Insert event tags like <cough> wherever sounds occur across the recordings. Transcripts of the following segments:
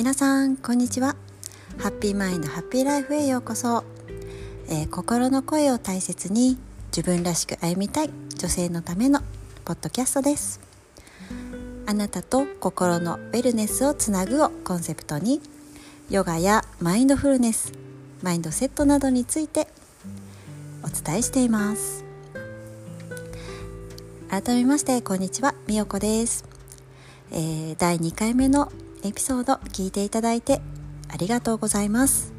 皆さんこんにちは。ハッピーマインドハッピーライフへようこそ、えー、心の声を大切に自分らしく歩みたい女性のためのポッドキャストです。あなたと心のウェルネスをつなぐをコンセプトにヨガやマインドフルネスマインドセットなどについてお伝えしています。改めましてこんにちはみよこです、えー、第2回目のエピソード聞いていただいてありがとうございます。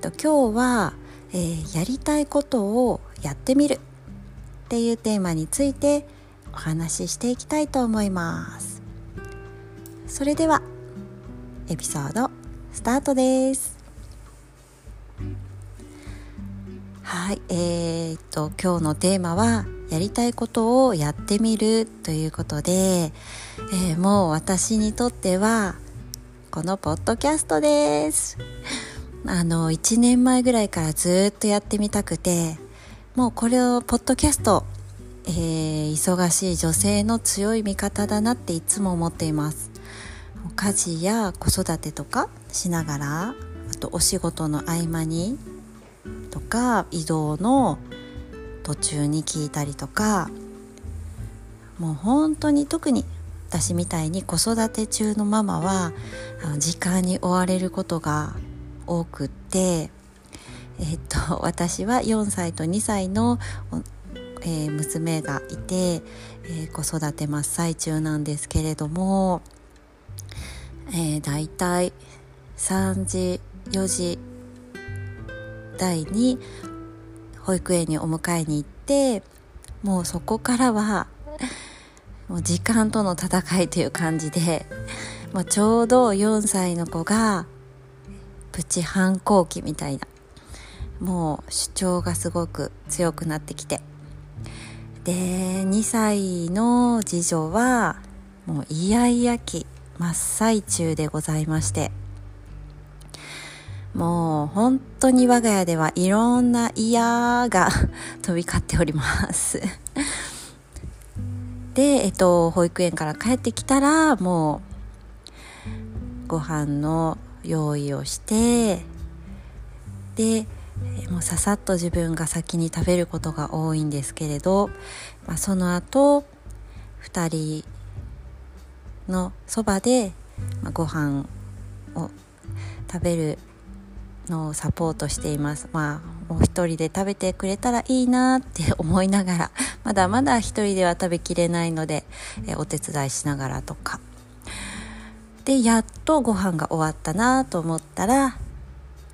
と今日は、えー、やりたいことをやってみるっていうテーマについてお話ししていきたいと思います。それではエピソードスタートです。はい、えー、っと今日のテーマはやりたいことをやってみるということで、えー、もう私にとってはこのポッドキャストです。<laughs> あの1年前ぐらいからずっとやってみたくてもうこれをポッドキャスト、えー、忙しい女性の強い味方だなっていつも思っています。家事や子育てとかしながらあとお仕事の合間にとか移動の途中に聞いたりとかもう本当に特に私みたいに子育て中のママは時間に追われることが多くってえっと <laughs> 私は4歳と2歳の、えー、娘がいて、えー、子育て真っ最中なんですけれども、えー、だいたい3時4時台に保育園にお迎えに行ってもうそこからはもう時間との戦いという感じでもうちょうど4歳の子がプチ反抗期みたいなもう主張がすごく強くなってきてで2歳の次女はもうイヤイヤ期真っ最中でございましてもう本当に我が家ではいろんな嫌が <laughs> 飛び交っております。<laughs> で、えっと、保育園から帰ってきたらもうご飯の用意をしてでもうささっと自分が先に食べることが多いんですけれど、まあ、その後2人のそばで、まあ、ご飯を食べるのサポートしています。まあお一人で食べてくれたらいいなって <laughs> 思いながらまだまだ一人では食べきれないので、えお手伝いしながらとか。でやっとご飯が終わったなと思ったら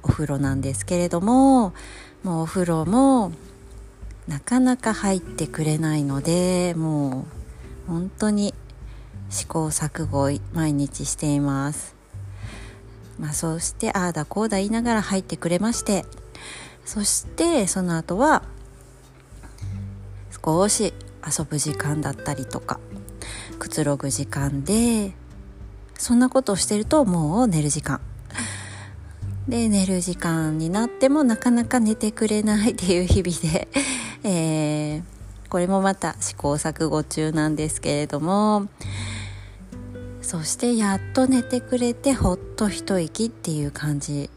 お風呂なんですけれどももうお風呂もなかなか入ってくれないのでもう本当に試行錯誤毎日しています。まあ、そうしてああだこうだ言いながら入ってくれましてそしてその後は少し遊ぶ時間だったりとかくつろぐ時間でそんなことをしてるともう寝る時間。で寝る時間になってもなかなか寝てくれないっていう日々で、えー、これもまた試行錯誤中なんですけれどもそしてやっと寝てくれてほっと一息っていう感じ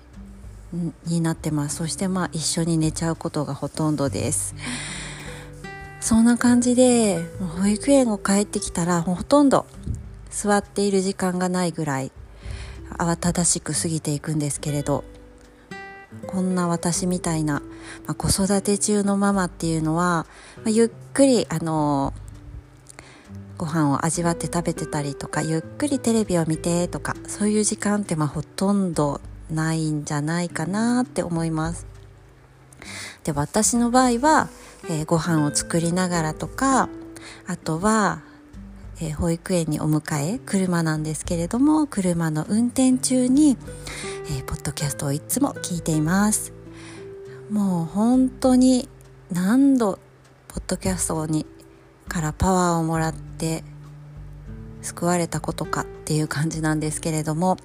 になってます。そしてまあ一緒に寝ちゃうことがほとんどです。そんな感じで保育園を帰ってきたらほとんど座っている時間がないぐらい慌ただしく過ぎていくんですけれどこんな私みたいな、まあ、子育て中のママっていうのは、まあ、ゆっくりあのーご飯を味わって食べてたりとかゆっくりテレビを見てとかそういう時間ってまあほとんどないんじゃないかなって思います。で私の場合は、えー、ご飯を作りながらとかあとは、えー、保育園にお迎え車なんですけれども車の運転中に、えー、ポッドキャストをいつも聞いています。もう本当に何度ポッドキャストにからパワーをもらって救われたことかっていう感じなんですけれども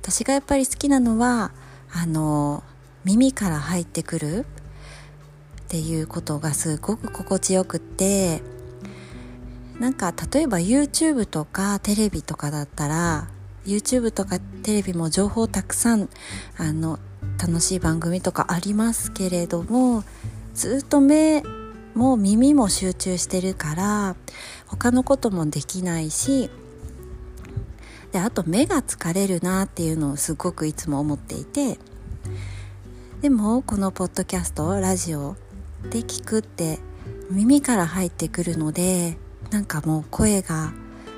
私がやっぱり好きなのはあの耳から入ってくるっていうことがすごく心地よくってなんか例えば YouTube とかテレビとかだったら YouTube とかテレビも情報たくさんあの楽しい番組とかありますけれどもずっと目も耳も集中してるから他のこともできないしであと目が疲れるなっていうのをすごくいつも思っていてでもこのポッドキャストラジオで聞くって耳から入ってくるのでなんかもう声が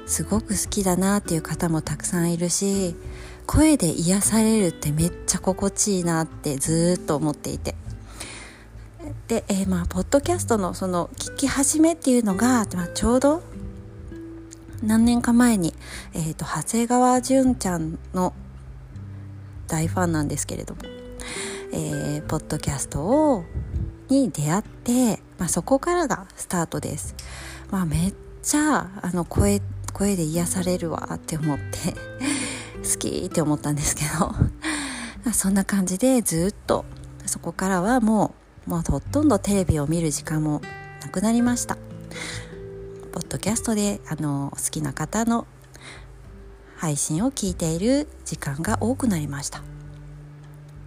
すごく好きだなっていう方もたくさんいるし声で癒されるってめっちゃ心地いいなってずっと思っていて。で、えー、まあポッドキャストのその聞き始めっていうのが、まあ、ちょうど何年か前に、えーと、長谷川純ちゃんの大ファンなんですけれども、えー、ポッドキャストをに出会って、まあ、そこからがスタートです。まあ、めっちゃあの声声で癒されるわって思って <laughs> 好きって思ったんですけどそんな感じでずっとそこからはもうもうほとんどテレビを見る時間もなくなりました。ポッドキャストであの好きな方の配信を聞いている時間が多くなりました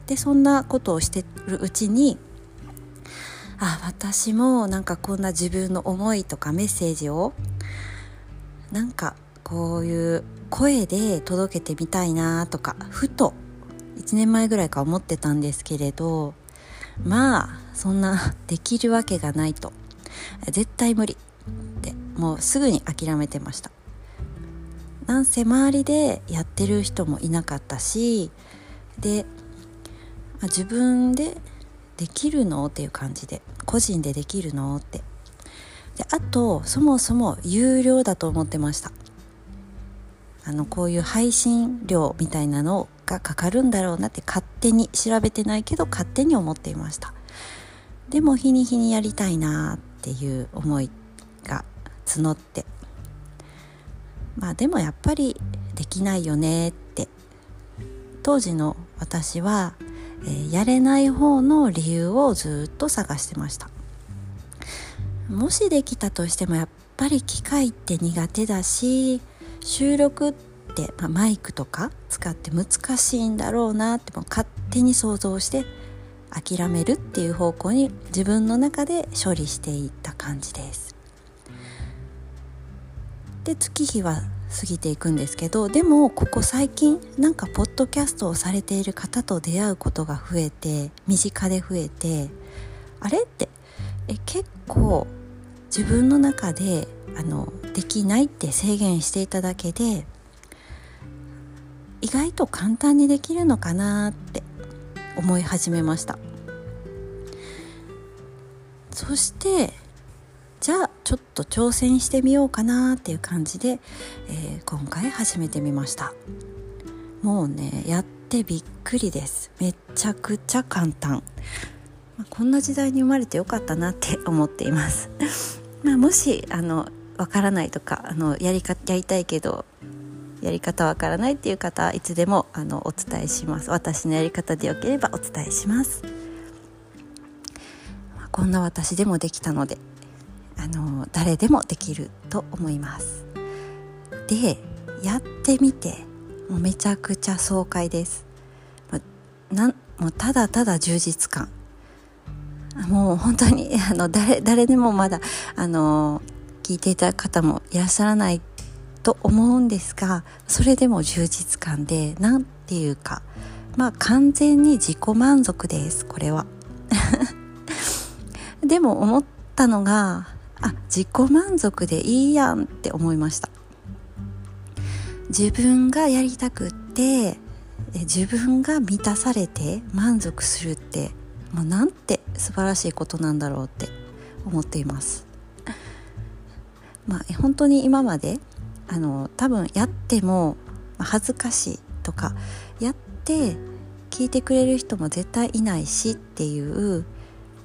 でそんなことをしてるうちにあ私もなんかこんな自分の思いとかメッセージをなんかこういう声で届けてみたいなとかふと1年前ぐらいか思ってたんですけれどまあそんなできるわけがないと。絶対無理。もうすぐに諦めてました。なんせ周りでやってる人もいなかったしで自分でできるの？っていう感じで。個人でできるの？って。であとそもそも有料だと思ってました。あのこういう配信料みたいなのをがかかるんだろうなって勝手に調べてないけど勝手に思っていました。でも日に日にやりたいなっていう思いが募って。まあでもやっぱりできないよねって。当時の私は、えー、やれない方の理由をずっと探してました。もしできたとしてもやっぱり機械って苦手だし収録って、まあ、マイクとか使って難しいんだろうなっても勝手に想像して諦めるっていう方向に自分の中で処理していった感じです。で月日は過ぎていくんですけどでもここ最近なんかポッドキャストをされている方と出会うことが増えて身近で増えてあれってえ結構自分の中であのできないって制限していただけで意外と簡単にできるのかなって思い始めました。そしてじゃあちょっと挑戦してみようかなっていう感じで、えー、今回始めてみました。もうねやってびっくりです。めちゃくちゃ簡単、まあ、こんな時代に生まれてよかったなって思っています。<laughs> まあもしあのわからないとかあのやりかやりたいけどやり方わからないっていう方いつでもあのお伝えします。私のやり方でよければお伝えします、まあ、こんな私でもできたのであの誰でもできると思います。でやってみてもうめちゃくちゃ爽快です。なんもうただただ充実感。もう本当にあの誰誰でもまだあの聞いていた方もいらっしゃらないと思うんですがそれでも充実感で何ていうかまあ完全に自己満足ですこれは。<laughs> でも思ったのがあ自己満足でいいやんって思いました。自分がやりたくって自分が満たされて満足するってもうなんて素晴らしいことなんだろうって思っています。まあ本当に今まであの多分やっても恥ずかしいとかやって聞いてくれる人も絶対いないしっていう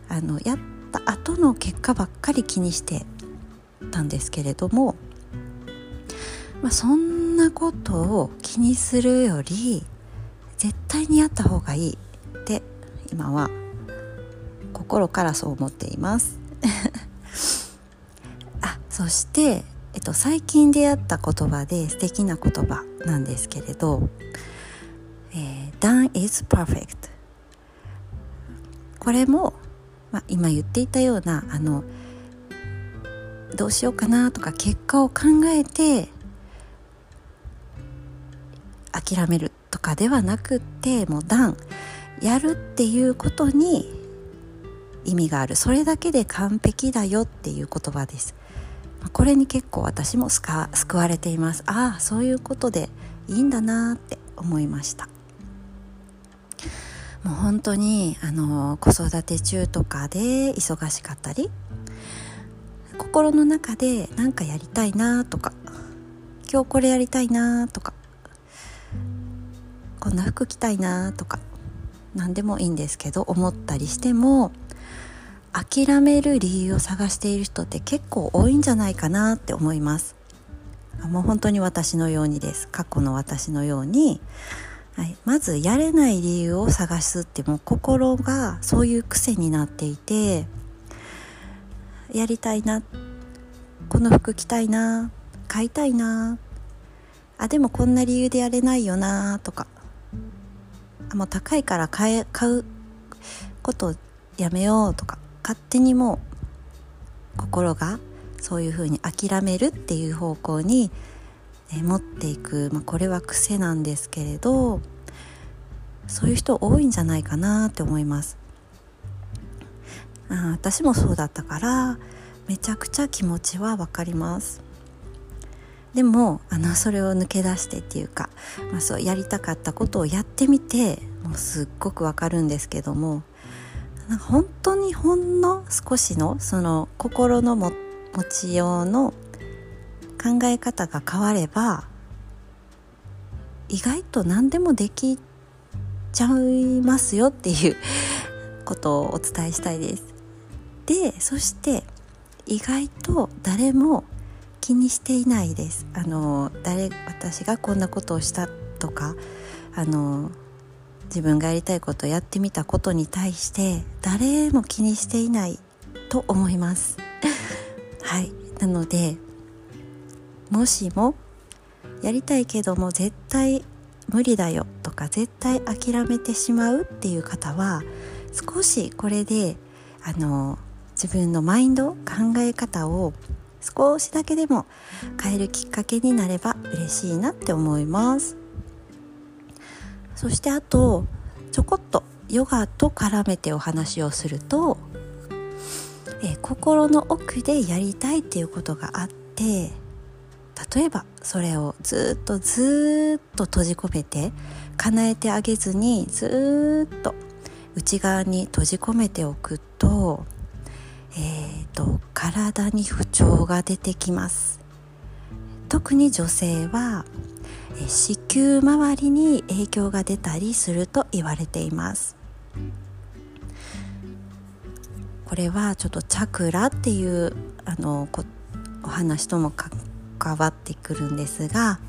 あのやった後の結果ばっかり気にしてたんですけれども、まあ、そんなことを気にするより絶対にやった方がいいって今は心からそう思っています。<laughs> あそしてえっと、最近出会った言葉で素敵な言葉なんですけれど「えー、done is perfect」これも、まあ、今言っていたようなあのどうしようかなとか結果を考えて諦めるとかではなくってもう段やるっていうことに意味がある。それだけで完璧だよっていう言葉です。これに結構私も救われています。ああそういうことでいいんだなって思いました。もう本当にあの子育て中とかで忙しかったり心の中で何かやりたいなとか今日これやりたいなとかこんな服着たいなとか何でもいいんですけど思ったりしても諦める理由を探している人って結構多いんじゃないかなって思います。もう本当に私のようにです。過去の私のように、はい、まずやれない理由を探すってもう心がそういう癖になっていて。やりたいな。この服着たいな。買いたいな。あでもこんな理由でやれないよなとか。もう高いから買え買うことやめようとか。勝手にもう心がそういうふうに諦めるっていう方向に、え持っていく、まあ、これは癖なんですけれどそういう人多いんじゃないかなって思います。あ私もそうだったからめちゃくちゃ気持ちは分かります。でもあのそれを抜け出してっていうか、まあ、そうやりたかったことをやってみてもうすっごくわかるんですけども本当にほんの少しのその心の持ちようの考え方が変われば意外と何でもできちゃいますよっていうことをお伝えしたいです。でそして意外と誰も気にしていないですあの誰私がこんなことをしたとかあの自分がやりたいことをやってみたことに対して誰も気にしていないと思います。<laughs> はい。なのでもしもやりたいけども絶対無理だよとか絶対諦めてしまうっていう方は少しこれであの自分のマインド考え方を少しだけでも変えるきっかけになれば嬉しいなって思います。そしてあとちょこっとヨガと絡めてお話をするとえ心の奥でやりたいっていうことがあって例えばそれをずっとずっと閉じ込めて叶えてあげずにずっと内側に閉じ込めておくとえーと、体に不調が出てきます。特に女性は子宮周りに影響が出たりすると言われています。これはちょっとチャクラっていうあのお話とも関わってくるんですが、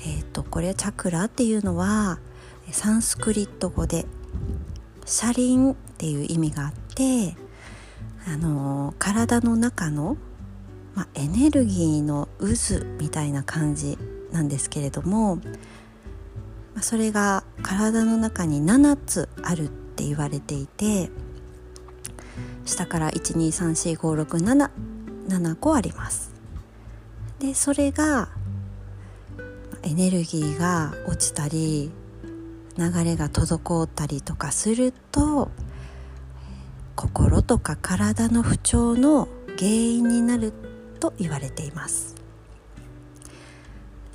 えーと、とこれチャクラっていうのはサンスクリット語で車輪っていう意味があってあの体の中の、まあ、エネルギーの渦みたいな感じなんですけれども、それが体の中に7つあるって言われていて下から12345677個あります。でそれがエネルギーが落ちたり流れが滞ったりとかすると心とか体の不調の原因になると言われています。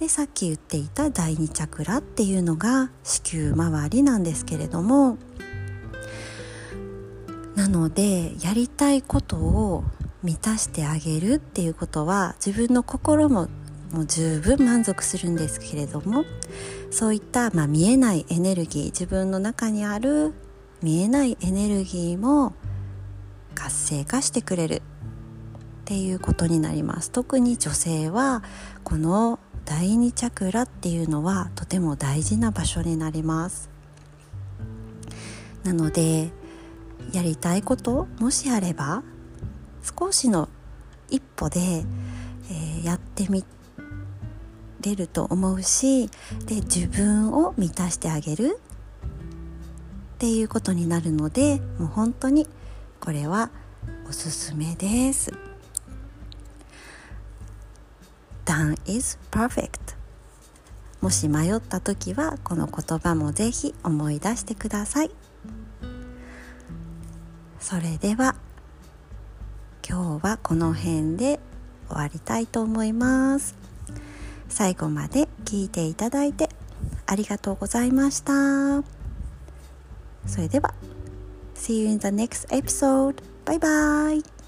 でさっき言っていた第二チャクラっていうのが子宮周りなんですけれどもなのでやりたいことを満たしてあげるっていうことは自分の心ももう十分満足するんですけれどもそういった、まあ、見えないエネルギー自分の中にある見えないエネルギーも活性化してくれるっていうことになります。特に女性はこの第二チャクラっていうのはとても大事な場所になりますなのでやりたいこともしあれば少しの一歩で、えー、やってみれると思うしで自分を満たしてあげるっていうことになるのでもう本当にこれはおすすめです。Done is perfect もし迷った時はこの言葉もぜひ思い出してくださいそれでは今日はこの辺で終わりたいと思います最後まで聞いていただいてありがとうございましたそれでは See you in the next episode. Bye bye.